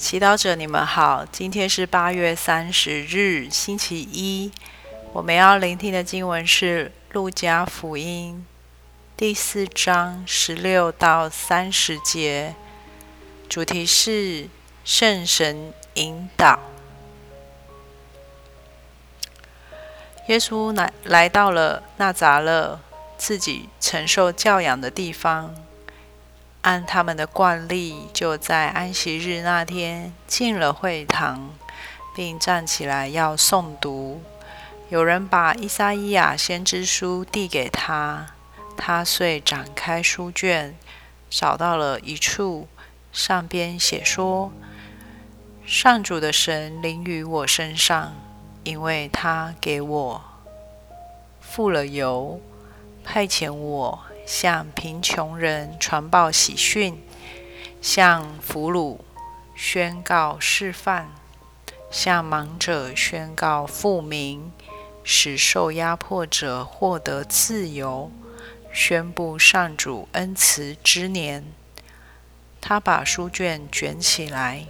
祈祷者，你们好，今天是八月三十日，星期一。我们要聆听的经文是《路加福音》第四章十六到三十节，主题是圣神引导。耶稣来来到了那扎勒，自己承受教养的地方。按他们的惯例，就在安息日那天进了会堂，并站起来要诵读。有人把伊撒伊亚先知书递给他，他遂展开书卷，找到了一处，上边写说：“上主的神临于我身上，因为他给我付了油，派遣我。”向贫穷人传报喜讯，向俘虏宣告释放，向盲者宣告复明，使受压迫者获得自由，宣布上主恩慈之年。他把书卷卷起来，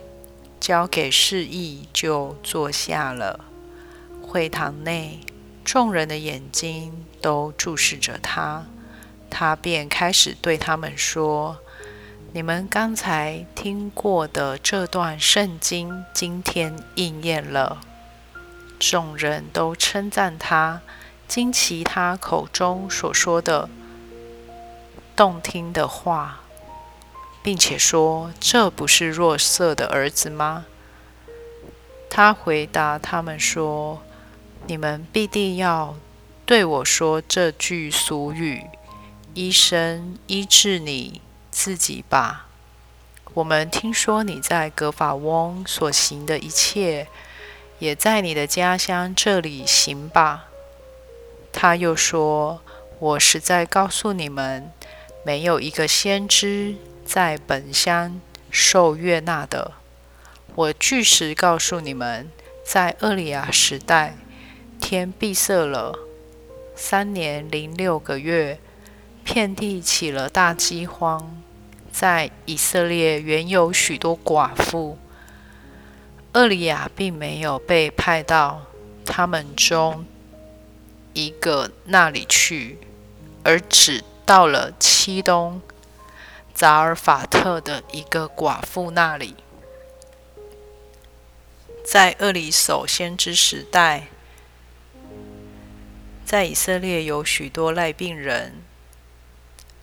交给示意，就坐下了。会堂内众人的眼睛都注视着他。他便开始对他们说：“你们刚才听过的这段圣经，今天应验了。”众人都称赞他，惊奇他口中所说的动听的话，并且说：“这不是若瑟的儿子吗？”他回答他们说：“你们必定要对我说这句俗语。”医生医治你自己吧。我们听说你在格法翁所行的一切，也在你的家乡这里行吧。他又说：“我实在告诉你们，没有一个先知在本乡受悦纳的。我据实告诉你们，在厄里亚时代，天闭塞了三年零六个月。”遍地起了大饥荒，在以色列原有许多寡妇，厄里亚并没有被派到他们中一个那里去，而只到了七东扎尔法特的一个寡妇那里。在厄里首先知时代，在以色列有许多赖病人。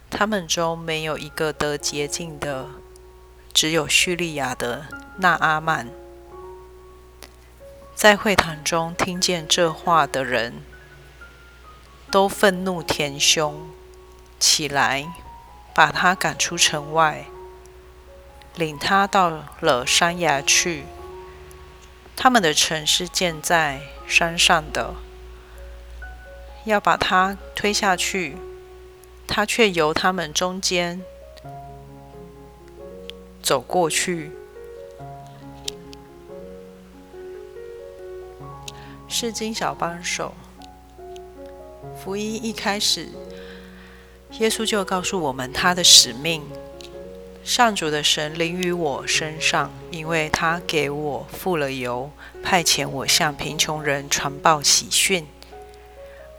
他们中没有一个得洁净的，只有叙利亚的纳阿曼。在会堂中听见这话的人，都愤怒填胸，起来把他赶出城外，领他到了山崖去。他们的城是建在山上的，要把他推下去。他却由他们中间走过去。是经小帮手。福音一开始，耶稣就告诉我们他的使命：上主的神临于我身上，因为他给我付了油，派遣我向贫穷人传报喜讯。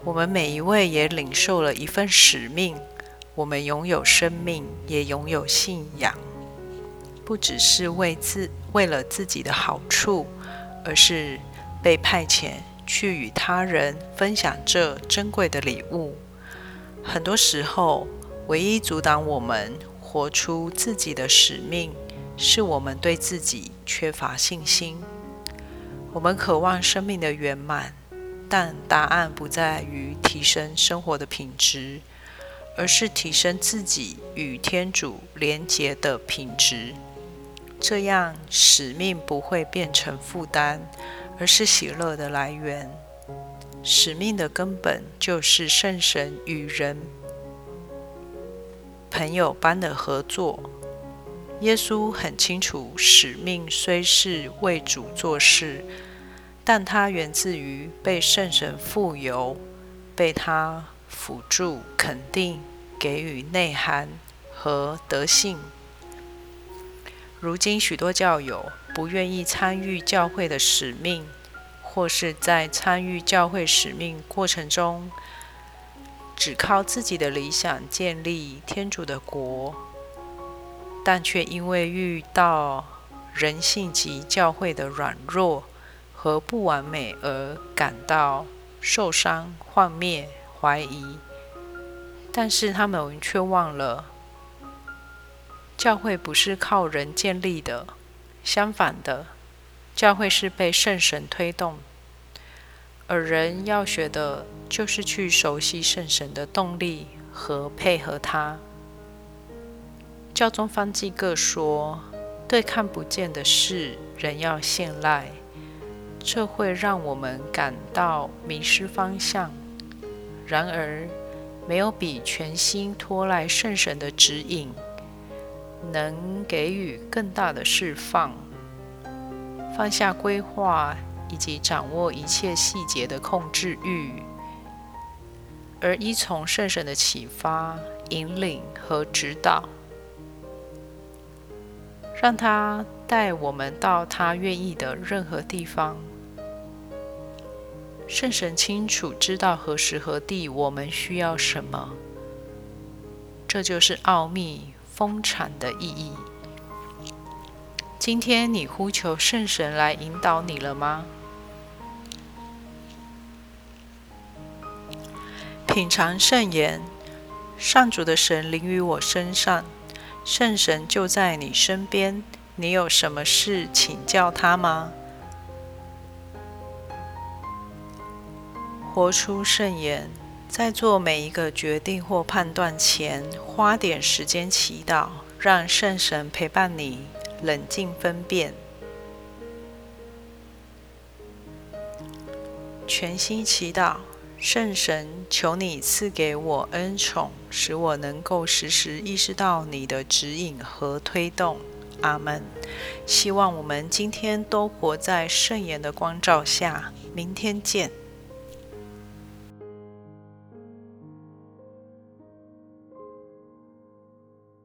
我们每一位也领受了一份使命。我们拥有生命，也拥有信仰，不只是为自为了自己的好处，而是被派遣去与他人分享这珍贵的礼物。很多时候，唯一阻挡我们活出自己的使命，是我们对自己缺乏信心。我们渴望生命的圆满。但答案不在于提升生活的品质，而是提升自己与天主连结的品质。这样使命不会变成负担，而是喜乐的来源。使命的根本就是圣神与人朋友般的合作。耶稣很清楚，使命虽是为主做事。但它源自于被圣神富有，被他辅助、肯定、给予内涵和德性。如今许多教友不愿意参与教会的使命，或是在参与教会使命过程中，只靠自己的理想建立天主的国，但却因为遇到人性及教会的软弱和不完美而感到受伤、幻灭、怀疑。但是他们却忘了。教会不是靠人建立的，相反的，教会是被圣神推动，而人要学的就是去熟悉圣神的动力和配合他。教宗方济各说：“对看不见的事，人要信赖，这会让我们感到迷失方向。然而，没有比全心托赖圣神的指引。”能给予更大的释放，放下规划以及掌握一切细节的控制欲，而依从圣神的启发、引领和指导，让他带我们到他愿意的任何地方。圣神清楚知道何时何地我们需要什么，这就是奥秘。丰产的意义。今天你呼求圣神来引导你了吗？品尝圣言，上主的神临于我身上，圣神就在你身边。你有什么事请教他吗？活出圣言。在做每一个决定或判断前，花点时间祈祷，让圣神陪伴你，冷静分辨。全心祈祷，圣神，求你赐给我恩宠，使我能够时时意识到你的指引和推动。阿门。希望我们今天都活在圣言的光照下。明天见。